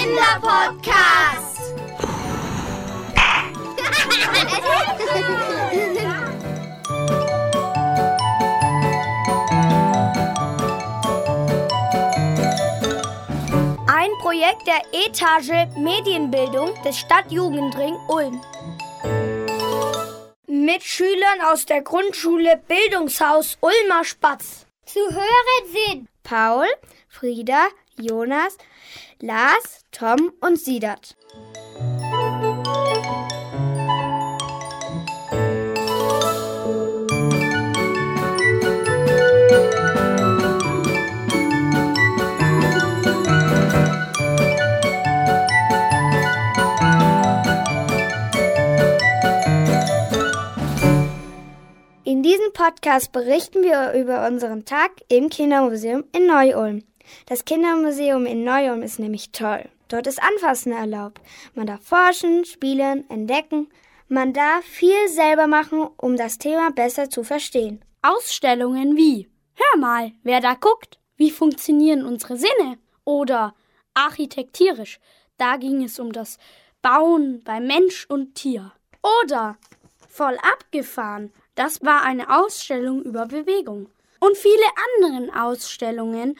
Kinderpodcast. Ein Projekt der Etage Medienbildung des Stadtjugendring Ulm. Mit Schülern aus der Grundschule Bildungshaus Ulmer Spatz. Zu hören sind Paul, Frieda, Jonas, Lars, Tom und Siedert. In diesem Podcast berichten wir über unseren Tag im Kindermuseum in Neu-Ulm. Das Kindermuseum in Neu-Ulm ist nämlich toll. Dort ist Anfassen erlaubt. Man darf forschen, spielen, entdecken. Man darf viel selber machen, um das Thema besser zu verstehen. Ausstellungen wie Hör mal, wer da guckt. Wie funktionieren unsere Sinne? Oder architekturisch. Da ging es um das Bauen bei Mensch und Tier. Oder voll abgefahren. Das war eine Ausstellung über Bewegung. Und viele andere Ausstellungen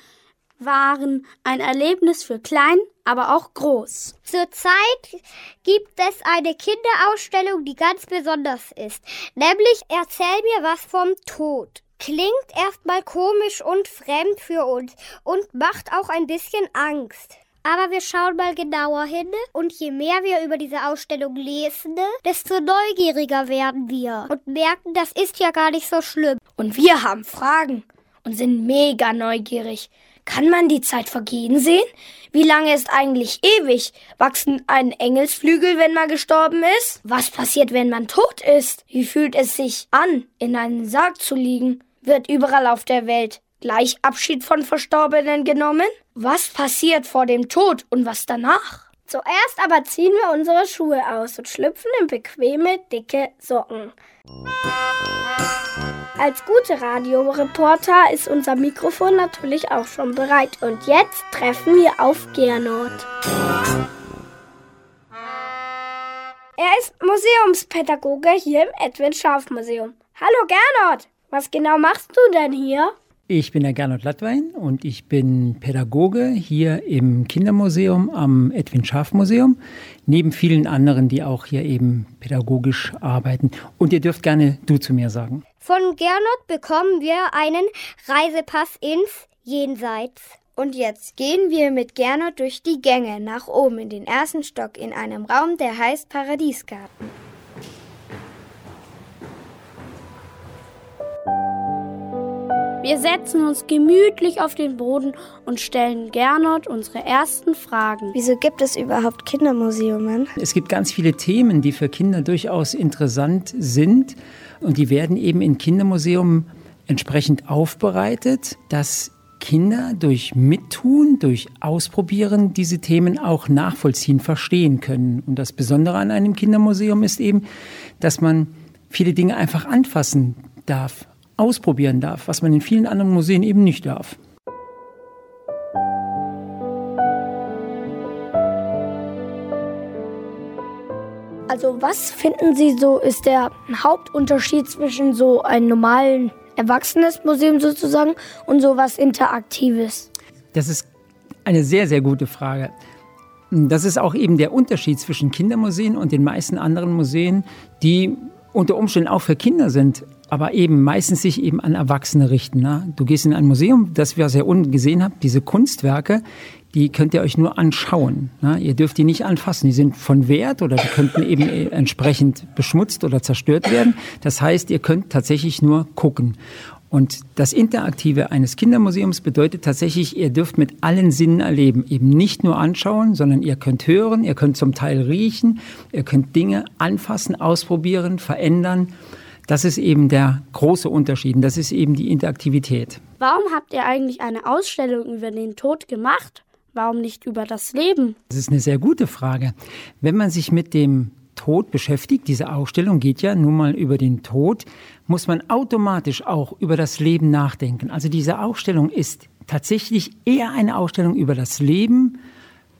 waren ein Erlebnis für klein, aber auch groß. Zurzeit gibt es eine Kinderausstellung, die ganz besonders ist. Nämlich Erzähl mir was vom Tod. Klingt erstmal komisch und fremd für uns und macht auch ein bisschen Angst. Aber wir schauen mal genauer hin und je mehr wir über diese Ausstellung lesen, desto neugieriger werden wir und merken, das ist ja gar nicht so schlimm. Und wir haben Fragen und sind mega neugierig. Kann man die Zeit vergehen sehen? Wie lange ist eigentlich ewig? Wachsen ein Engelsflügel, wenn man gestorben ist? Was passiert, wenn man tot ist? Wie fühlt es sich an, in einem Sarg zu liegen? Wird überall auf der Welt gleich Abschied von Verstorbenen genommen? Was passiert vor dem Tod und was danach? Zuerst aber ziehen wir unsere Schuhe aus und schlüpfen in bequeme, dicke Socken. Als gute Radioreporter ist unser Mikrofon natürlich auch schon bereit. Und jetzt treffen wir auf Gernot. Er ist Museumspädagoge hier im Edwin Scharf Museum. Hallo Gernot, was genau machst du denn hier? Ich bin der Gernot Lattwein und ich bin Pädagoge hier im Kindermuseum am Edwin Scharf Museum, neben vielen anderen, die auch hier eben pädagogisch arbeiten. Und ihr dürft gerne du zu mir sagen. Von Gernot bekommen wir einen Reisepass ins Jenseits. Und jetzt gehen wir mit Gernot durch die Gänge nach oben in den ersten Stock in einem Raum, der heißt Paradiesgarten. Wir setzen uns gemütlich auf den Boden und stellen Gernot unsere ersten Fragen. Wieso gibt es überhaupt Kindermuseumen? Es gibt ganz viele Themen, die für Kinder durchaus interessant sind und die werden eben in Kindermuseum entsprechend aufbereitet, dass Kinder durch Mittun, durch Ausprobieren diese Themen auch nachvollziehen, verstehen können. Und das Besondere an einem Kindermuseum ist eben, dass man viele Dinge einfach anfassen darf, ausprobieren darf, was man in vielen anderen Museen eben nicht darf. Also was finden Sie so ist der Hauptunterschied zwischen so einem normalen Erwachsenes Museum sozusagen und so was Interaktives? Das ist eine sehr, sehr gute Frage. Das ist auch eben der Unterschied zwischen Kindermuseen und den meisten anderen Museen, die unter Umständen auch für Kinder sind, aber eben meistens sich eben an Erwachsene richten. Ne? Du gehst in ein Museum, das wir sehr unten gesehen haben, diese Kunstwerke, die könnt ihr euch nur anschauen. Ne? Ihr dürft die nicht anfassen. Die sind von Wert oder die könnten eben entsprechend beschmutzt oder zerstört werden. Das heißt, ihr könnt tatsächlich nur gucken. Und das Interaktive eines Kindermuseums bedeutet tatsächlich, ihr dürft mit allen Sinnen erleben. Eben nicht nur anschauen, sondern ihr könnt hören, ihr könnt zum Teil riechen, ihr könnt Dinge anfassen, ausprobieren, verändern. Das ist eben der große Unterschied. Und das ist eben die Interaktivität. Warum habt ihr eigentlich eine Ausstellung über den Tod gemacht? Warum nicht über das Leben? Das ist eine sehr gute Frage. Wenn man sich mit dem Tod beschäftigt, diese Ausstellung geht ja nun mal über den Tod, muss man automatisch auch über das Leben nachdenken. Also diese Ausstellung ist tatsächlich eher eine Ausstellung über das Leben,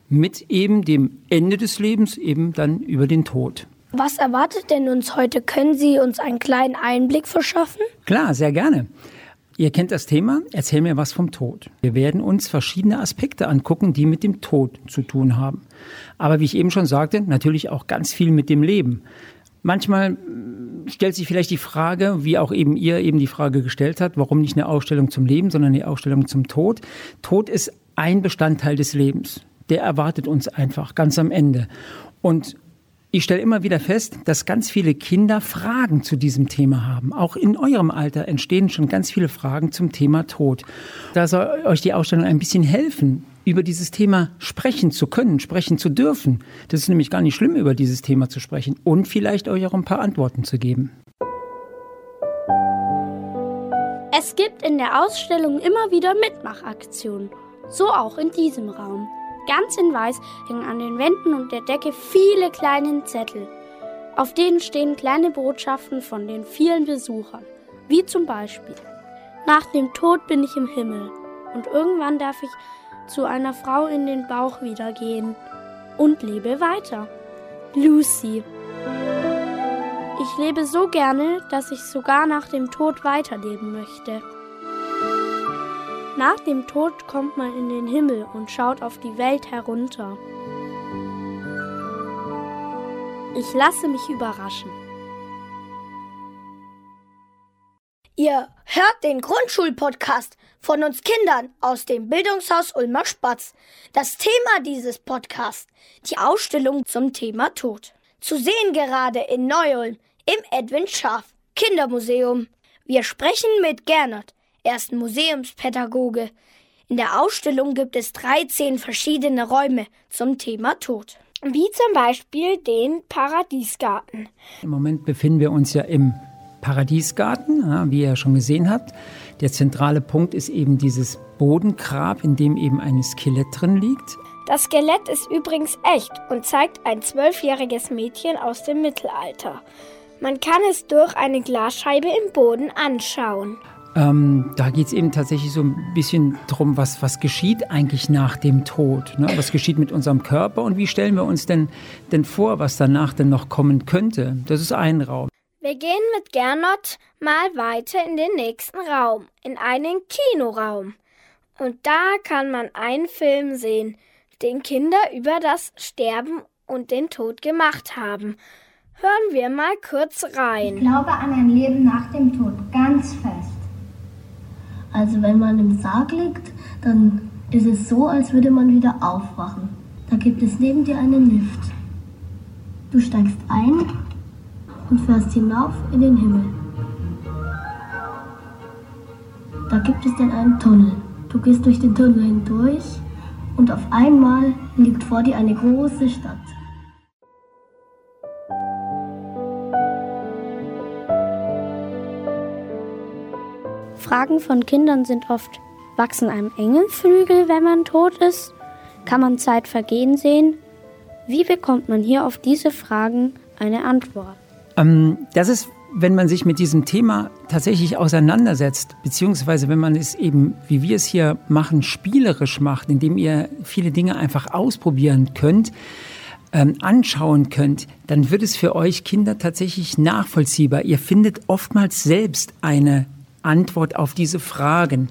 mit eben dem Ende des Lebens, eben dann über den Tod. Was erwartet denn uns heute? Können Sie uns einen kleinen Einblick verschaffen? Klar, sehr gerne. Ihr kennt das Thema, erzähl mir was vom Tod. Wir werden uns verschiedene Aspekte angucken, die mit dem Tod zu tun haben. Aber wie ich eben schon sagte, natürlich auch ganz viel mit dem Leben. Manchmal stellt sich vielleicht die Frage, wie auch eben ihr eben die Frage gestellt habt, warum nicht eine Ausstellung zum Leben, sondern eine Ausstellung zum Tod. Tod ist ein Bestandteil des Lebens. Der erwartet uns einfach ganz am Ende. Und ich stelle immer wieder fest, dass ganz viele Kinder Fragen zu diesem Thema haben. Auch in eurem Alter entstehen schon ganz viele Fragen zum Thema Tod. Da soll euch die Ausstellung ein bisschen helfen, über dieses Thema sprechen zu können, sprechen zu dürfen. Das ist nämlich gar nicht schlimm, über dieses Thema zu sprechen und vielleicht euch auch ein paar Antworten zu geben. Es gibt in der Ausstellung immer wieder Mitmachaktionen. So auch in diesem Raum. Ganz in Weiß hängen an den Wänden und der Decke viele kleine Zettel. Auf denen stehen kleine Botschaften von den vielen Besuchern. Wie zum Beispiel: Nach dem Tod bin ich im Himmel und irgendwann darf ich zu einer Frau in den Bauch wieder gehen und lebe weiter. Lucy. Ich lebe so gerne, dass ich sogar nach dem Tod weiterleben möchte. Nach dem Tod kommt man in den Himmel und schaut auf die Welt herunter. Ich lasse mich überraschen. Ihr hört den Grundschulpodcast von uns Kindern aus dem Bildungshaus Ulmer Spatz. Das Thema dieses Podcasts, die Ausstellung zum Thema Tod. Zu sehen gerade in Neu-Ulm im Edwin Scharf Kindermuseum. Wir sprechen mit Gernot, er ist Museumspädagoge. In der Ausstellung gibt es 13 verschiedene Räume zum Thema Tod. Wie zum Beispiel den Paradiesgarten. Im Moment befinden wir uns ja im Paradiesgarten, wie ihr schon gesehen habt. Der zentrale Punkt ist eben dieses Bodengrab, in dem eben ein Skelett drin liegt. Das Skelett ist übrigens echt und zeigt ein zwölfjähriges Mädchen aus dem Mittelalter. Man kann es durch eine Glasscheibe im Boden anschauen. Ähm, da geht es eben tatsächlich so ein bisschen darum, was, was geschieht eigentlich nach dem Tod. Ne? Was geschieht mit unserem Körper und wie stellen wir uns denn, denn vor, was danach denn noch kommen könnte? Das ist ein Raum. Wir gehen mit Gernot mal weiter in den nächsten Raum, in einen Kinoraum. Und da kann man einen Film sehen, den Kinder über das Sterben und den Tod gemacht haben. Hören wir mal kurz rein. Ich glaube an ein Leben nach dem Tod ganz fest. Also wenn man im Sarg liegt, dann ist es so, als würde man wieder aufwachen. Da gibt es neben dir einen Lift. Du steigst ein und fährst hinauf in den Himmel. Da gibt es dann einen Tunnel. Du gehst durch den Tunnel hindurch und auf einmal liegt vor dir eine große Stadt. Fragen von Kindern sind oft, wachsen einem Engelflügel, wenn man tot ist? Kann man Zeit vergehen sehen? Wie bekommt man hier auf diese Fragen eine Antwort? Ähm, das ist, wenn man sich mit diesem Thema tatsächlich auseinandersetzt, beziehungsweise wenn man es eben, wie wir es hier machen, spielerisch macht, indem ihr viele Dinge einfach ausprobieren könnt, ähm, anschauen könnt, dann wird es für euch Kinder tatsächlich nachvollziehbar. Ihr findet oftmals selbst eine Antwort auf diese Fragen.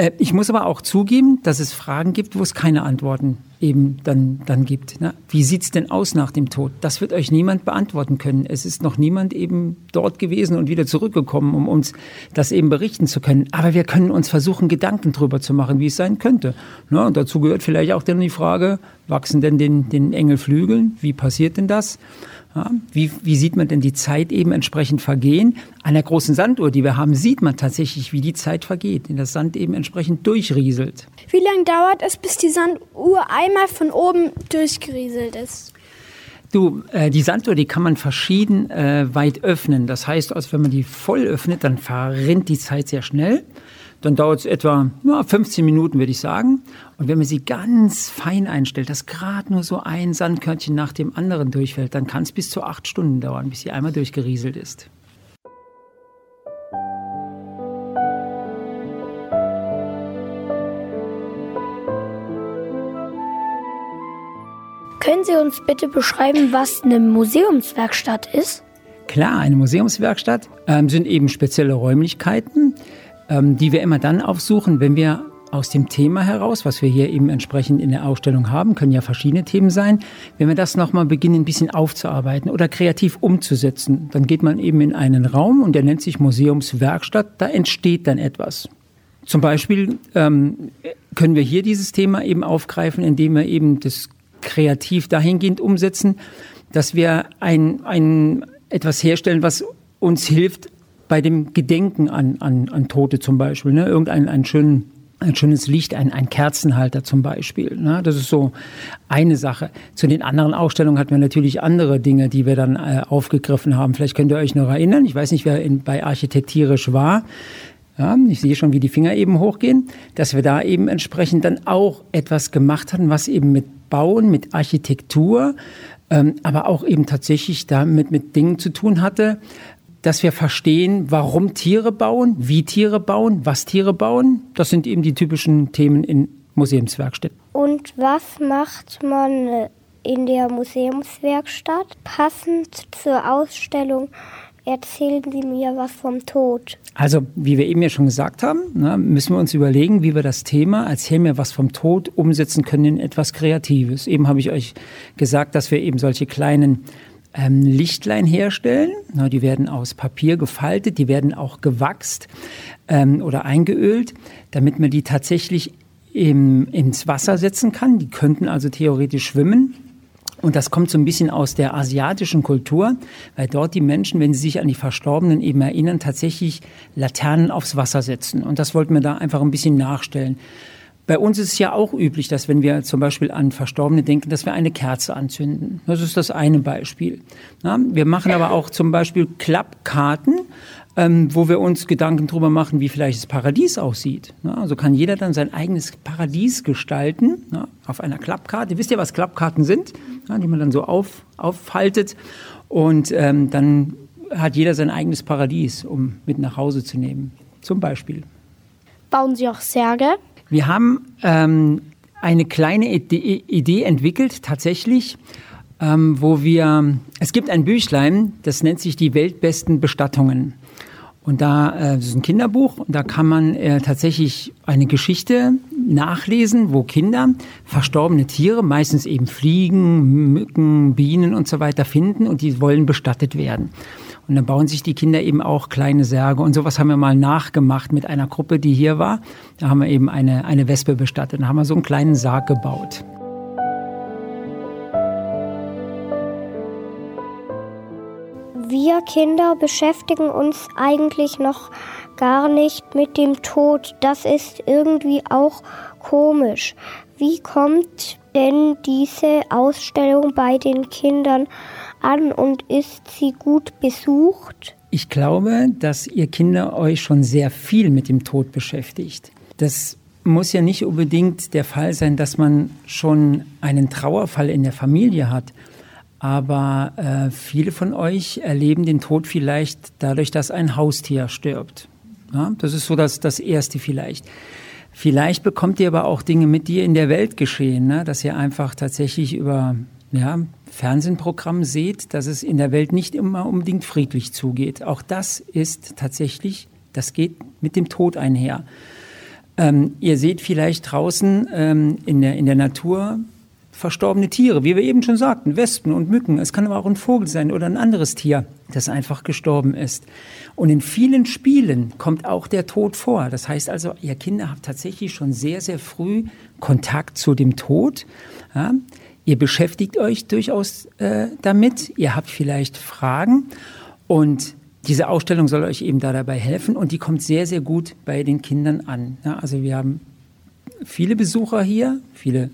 Äh, ich muss aber auch zugeben, dass es Fragen gibt, wo es keine Antworten eben dann, dann gibt. Ne? Wie sieht's denn aus nach dem Tod? Das wird euch niemand beantworten können. Es ist noch niemand eben dort gewesen und wieder zurückgekommen, um uns das eben berichten zu können. Aber wir können uns versuchen, Gedanken darüber zu machen, wie es sein könnte. Ne? Und dazu gehört vielleicht auch dann die Frage, wachsen denn den, den Engel Flügeln? Wie passiert denn das? Ja, wie, wie sieht man denn die Zeit eben entsprechend vergehen? An der großen Sanduhr, die wir haben, sieht man tatsächlich, wie die Zeit vergeht, wenn das Sand eben entsprechend durchrieselt. Wie lange dauert es, bis die Sanduhr einmal von oben durchgerieselt ist? Du, äh, die Sanduhr, die kann man verschieden äh, weit öffnen. Das heißt, also wenn man die voll öffnet, dann verrinnt die Zeit sehr schnell. Dann dauert es etwa ja, 15 Minuten, würde ich sagen. Und wenn man sie ganz fein einstellt, dass gerade nur so ein Sandkörnchen nach dem anderen durchfällt, dann kann es bis zu acht Stunden dauern, bis sie einmal durchgerieselt ist. Können Sie uns bitte beschreiben, was eine Museumswerkstatt ist? Klar, eine Museumswerkstatt ähm, sind eben spezielle Räumlichkeiten, ähm, die wir immer dann aufsuchen, wenn wir aus dem Thema heraus, was wir hier eben entsprechend in der Ausstellung haben, können ja verschiedene Themen sein. Wenn wir das nochmal beginnen, ein bisschen aufzuarbeiten oder kreativ umzusetzen, dann geht man eben in einen Raum und der nennt sich Museumswerkstatt. Da entsteht dann etwas. Zum Beispiel ähm, können wir hier dieses Thema eben aufgreifen, indem wir eben das kreativ dahingehend umsetzen, dass wir ein, ein etwas herstellen, was uns hilft bei dem Gedenken an, an, an Tote zum Beispiel. Ne? Irgendeinen einen schönen ein schönes Licht, ein, ein Kerzenhalter zum Beispiel. Ne? Das ist so eine Sache. Zu den anderen Ausstellungen hatten wir natürlich andere Dinge, die wir dann äh, aufgegriffen haben. Vielleicht könnt ihr euch noch erinnern. Ich weiß nicht, wer in, bei Architektirisch war. Ja, ich sehe schon, wie die Finger eben hochgehen, dass wir da eben entsprechend dann auch etwas gemacht hatten, was eben mit Bauen, mit Architektur, ähm, aber auch eben tatsächlich damit mit Dingen zu tun hatte, dass wir verstehen, warum Tiere bauen, wie Tiere bauen, was Tiere bauen. Das sind eben die typischen Themen in Museumswerkstätten. Und was macht man in der Museumswerkstatt passend zur Ausstellung? Erzählen Sie mir was vom Tod. Also, wie wir eben ja schon gesagt haben, ne, müssen wir uns überlegen, wie wir das Thema Erzähl mir was vom Tod umsetzen können in etwas Kreatives. Eben habe ich euch gesagt, dass wir eben solche kleinen ähm, Lichtlein herstellen. Na, die werden aus Papier gefaltet, die werden auch gewachst ähm, oder eingeölt, damit man die tatsächlich im, ins Wasser setzen kann. Die könnten also theoretisch schwimmen. Und das kommt so ein bisschen aus der asiatischen Kultur, weil dort die Menschen, wenn sie sich an die Verstorbenen eben erinnern, tatsächlich Laternen aufs Wasser setzen. Und das wollten wir da einfach ein bisschen nachstellen. Bei uns ist es ja auch üblich, dass wenn wir zum Beispiel an Verstorbene denken, dass wir eine Kerze anzünden. Das ist das eine Beispiel. Ja, wir machen aber auch zum Beispiel Klappkarten, ähm, wo wir uns Gedanken darüber machen, wie vielleicht das Paradies aussieht. Ja, also kann jeder dann sein eigenes Paradies gestalten ja, auf einer Klappkarte. Wisst ihr, was Klappkarten sind? die man dann so auf, aufhaltet und ähm, dann hat jeder sein eigenes Paradies, um mit nach Hause zu nehmen. Zum Beispiel. Bauen Sie auch Särge? Wir haben ähm, eine kleine Idee, entwickelt, tatsächlich, ähm, wo wir, es gibt ein Büchlein, das nennt sich die weltbesten Bestattungen. Und da äh, das ist ein Kinderbuch und da kann man äh, tatsächlich eine Geschichte nachlesen, wo Kinder verstorbene Tiere, meistens eben Fliegen, Mücken, Bienen und so weiter finden und die wollen bestattet werden. Und dann bauen sich die Kinder eben auch kleine Särge. Und sowas haben wir mal nachgemacht mit einer Gruppe, die hier war. Da haben wir eben eine, eine Wespe bestattet. Da haben wir so einen kleinen Sarg gebaut. Wir Kinder beschäftigen uns eigentlich noch gar nicht mit dem Tod. Das ist irgendwie auch komisch. Wie kommt denn diese Ausstellung bei den Kindern an und ist sie gut besucht? Ich glaube, dass ihr Kinder euch schon sehr viel mit dem Tod beschäftigt. Das muss ja nicht unbedingt der Fall sein, dass man schon einen Trauerfall in der Familie hat. Aber äh, viele von euch erleben den Tod vielleicht dadurch, dass ein Haustier stirbt. Ja, das ist so das, das Erste vielleicht. Vielleicht bekommt ihr aber auch Dinge mit, die in der Welt geschehen, ne? dass ihr einfach tatsächlich über ja, Fernsehprogramm seht, dass es in der Welt nicht immer unbedingt friedlich zugeht. Auch das ist tatsächlich, das geht mit dem Tod einher. Ähm, ihr seht vielleicht draußen ähm, in, der, in der Natur verstorbene Tiere, wie wir eben schon sagten, Wespen und Mücken. Es kann aber auch ein Vogel sein oder ein anderes Tier, das einfach gestorben ist. Und in vielen Spielen kommt auch der Tod vor. Das heißt also, ihr Kinder habt tatsächlich schon sehr, sehr früh Kontakt zu dem Tod. Ja? Ihr beschäftigt euch durchaus äh, damit, ihr habt vielleicht Fragen und diese Ausstellung soll euch eben da dabei helfen und die kommt sehr, sehr gut bei den Kindern an. Ja, also wir haben viele Besucher hier, viele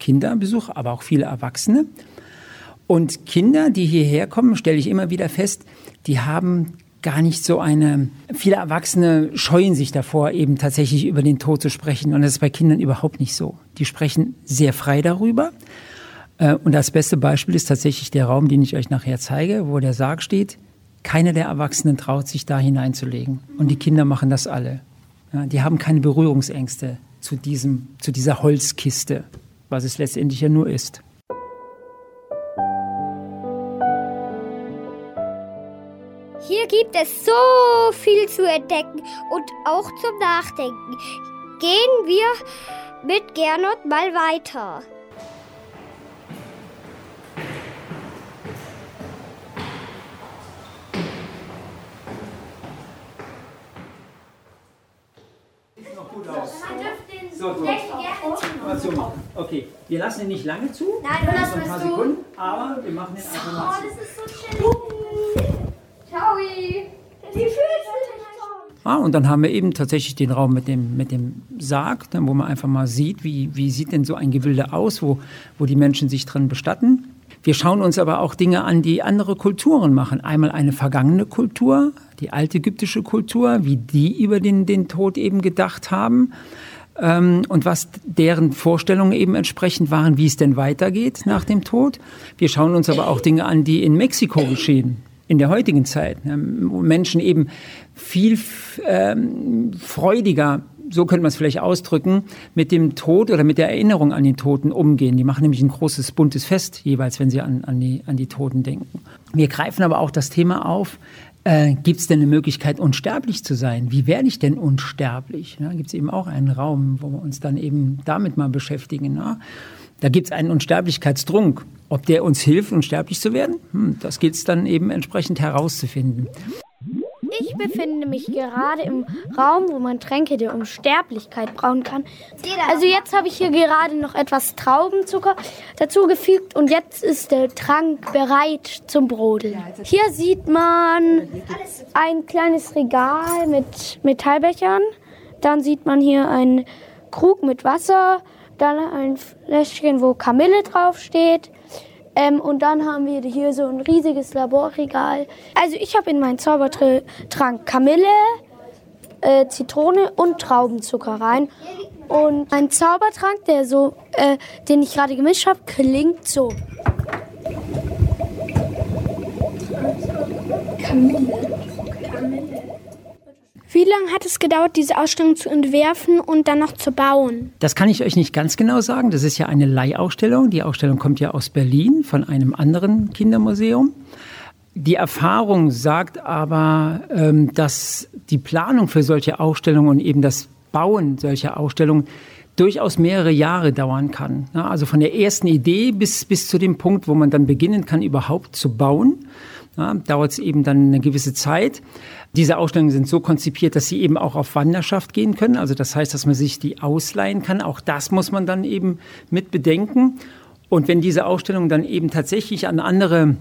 Kinderbesucher, aber auch viele Erwachsene. Und Kinder, die hierher kommen, stelle ich immer wieder fest, die haben gar nicht so eine, viele Erwachsene scheuen sich davor, eben tatsächlich über den Tod zu sprechen. Und das ist bei Kindern überhaupt nicht so. Die sprechen sehr frei darüber. Äh, und das beste Beispiel ist tatsächlich der Raum, den ich euch nachher zeige, wo der Sarg steht. Keiner der Erwachsenen traut sich da hineinzulegen. Und die Kinder machen das alle. Die haben keine Berührungsängste zu, diesem, zu dieser Holzkiste, was es letztendlich ja nur ist. Hier gibt es so viel zu entdecken und auch zum Nachdenken. Gehen wir mit Gernot mal weiter. So, so machen. Okay, wir lassen ihn nicht lange zu. Nein, du lassen ein paar. Sekunden, aber wir machen ihn einfach mal zu. das ist so chillig. Ciao. Wie fühlst du dich? Ah, und dann haben wir eben tatsächlich den Raum mit dem, mit dem Sarg, dann, wo man einfach mal sieht, wie, wie sieht denn so ein Gewilde aus, wo, wo die Menschen sich drin bestatten. Wir schauen uns aber auch Dinge an, die andere Kulturen machen. Einmal eine vergangene Kultur, die altägyptische Kultur, wie die über den, den Tod eben gedacht haben ähm, und was deren Vorstellungen eben entsprechend waren, wie es denn weitergeht nach dem Tod. Wir schauen uns aber auch Dinge an, die in Mexiko geschehen, in der heutigen Zeit, wo Menschen eben viel ähm, freudiger so könnte man es vielleicht ausdrücken, mit dem Tod oder mit der Erinnerung an den Toten umgehen. Die machen nämlich ein großes, buntes Fest jeweils, wenn sie an, an, die, an die Toten denken. Wir greifen aber auch das Thema auf, äh, Gibt es denn eine Möglichkeit, unsterblich zu sein? Wie werde ich denn unsterblich? Ja, Gibt es eben auch einen Raum, wo wir uns dann eben damit mal beschäftigen. Ja? Da gibt es einen Unsterblichkeitsdrunk. Ob der uns hilft, unsterblich zu werden, hm, das gilt es dann eben entsprechend herauszufinden. Ich befinde mich gerade im Raum, wo man Tränke der Unsterblichkeit brauen kann. Also jetzt habe ich hier gerade noch etwas Traubenzucker dazugefügt und jetzt ist der Trank bereit zum Brodeln. Hier sieht man ein kleines Regal mit Metallbechern. Dann sieht man hier einen Krug mit Wasser, dann ein Fläschchen, wo Kamille draufsteht. Ähm, und dann haben wir hier so ein riesiges Laborregal. Also ich habe in meinen Zaubertrank Kamille, äh, Zitrone und Traubenzucker rein. Und ein Zaubertrank, der so, äh, den ich gerade gemischt habe, klingt so. Wie lange hat es gedauert, diese Ausstellung zu entwerfen und dann noch zu bauen? Das kann ich euch nicht ganz genau sagen. Das ist ja eine Leihausstellung. Die Ausstellung kommt ja aus Berlin von einem anderen Kindermuseum. Die Erfahrung sagt aber, ähm, dass die Planung für solche Ausstellungen und eben das Bauen solcher Ausstellungen durchaus mehrere Jahre dauern kann. Also von der ersten Idee bis, bis zu dem Punkt, wo man dann beginnen kann, überhaupt zu bauen, ja, dauert es eben dann eine gewisse Zeit. Diese Ausstellungen sind so konzipiert, dass sie eben auch auf Wanderschaft gehen können. Also das heißt, dass man sich die ausleihen kann. Auch das muss man dann eben mit bedenken. Und wenn diese Ausstellungen dann eben tatsächlich an andere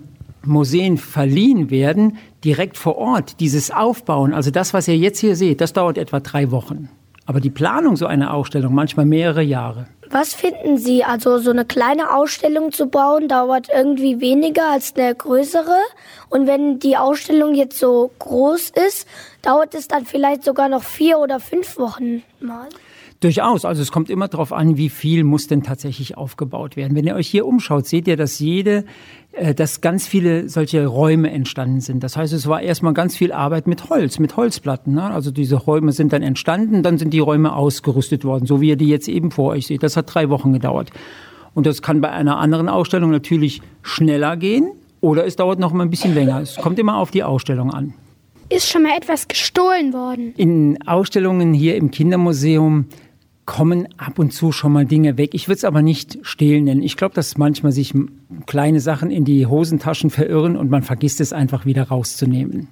Museen verliehen werden, direkt vor Ort, dieses Aufbauen, also das, was ihr jetzt hier seht, das dauert etwa drei Wochen. Aber die Planung so einer Ausstellung manchmal mehrere Jahre. Was finden Sie? Also so eine kleine Ausstellung zu bauen dauert irgendwie weniger als eine größere. Und wenn die Ausstellung jetzt so groß ist, dauert es dann vielleicht sogar noch vier oder fünf Wochen mal. Durchaus. Also es kommt immer darauf an, wie viel muss denn tatsächlich aufgebaut werden. Wenn ihr euch hier umschaut, seht ihr, dass jede, äh, dass ganz viele solche Räume entstanden sind. Das heißt, es war erstmal ganz viel Arbeit mit Holz, mit Holzplatten. Ne? Also diese Räume sind dann entstanden, dann sind die Räume ausgerüstet worden, so wie ihr die jetzt eben vor euch seht. Das hat drei Wochen gedauert. Und das kann bei einer anderen Ausstellung natürlich schneller gehen oder es dauert noch mal ein bisschen länger. Es kommt immer auf die Ausstellung an. Ist schon mal etwas gestohlen worden? In Ausstellungen hier im Kindermuseum kommen ab und zu schon mal Dinge weg. Ich würde es aber nicht stehlen nennen. Ich glaube, dass manchmal sich kleine Sachen in die Hosentaschen verirren und man vergisst es einfach wieder rauszunehmen.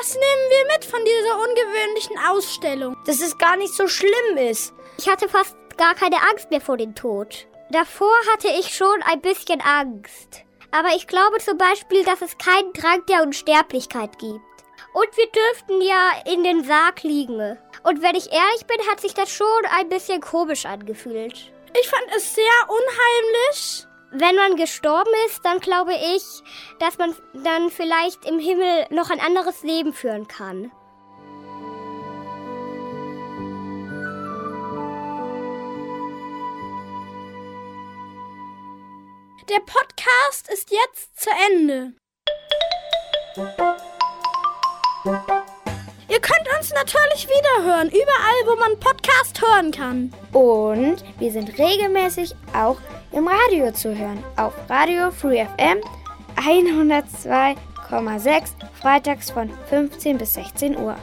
Was nehmen wir mit von dieser ungewöhnlichen Ausstellung? Dass es gar nicht so schlimm ist. Ich hatte fast gar keine Angst mehr vor dem Tod. Davor hatte ich schon ein bisschen Angst. Aber ich glaube zum Beispiel, dass es keinen Trank der Unsterblichkeit gibt. Und wir dürften ja in den Sarg liegen. Und wenn ich ehrlich bin, hat sich das schon ein bisschen komisch angefühlt. Ich fand es sehr unheimlich. Wenn man gestorben ist, dann glaube ich, dass man dann vielleicht im Himmel noch ein anderes Leben führen kann. Der Podcast ist jetzt zu Ende. Ihr könnt uns natürlich wiederhören, überall, wo man Podcast hören kann. Und wir sind regelmäßig auch im Radio zu hören. Auf Radio Free FM 102,6 freitags von 15 bis 16 Uhr.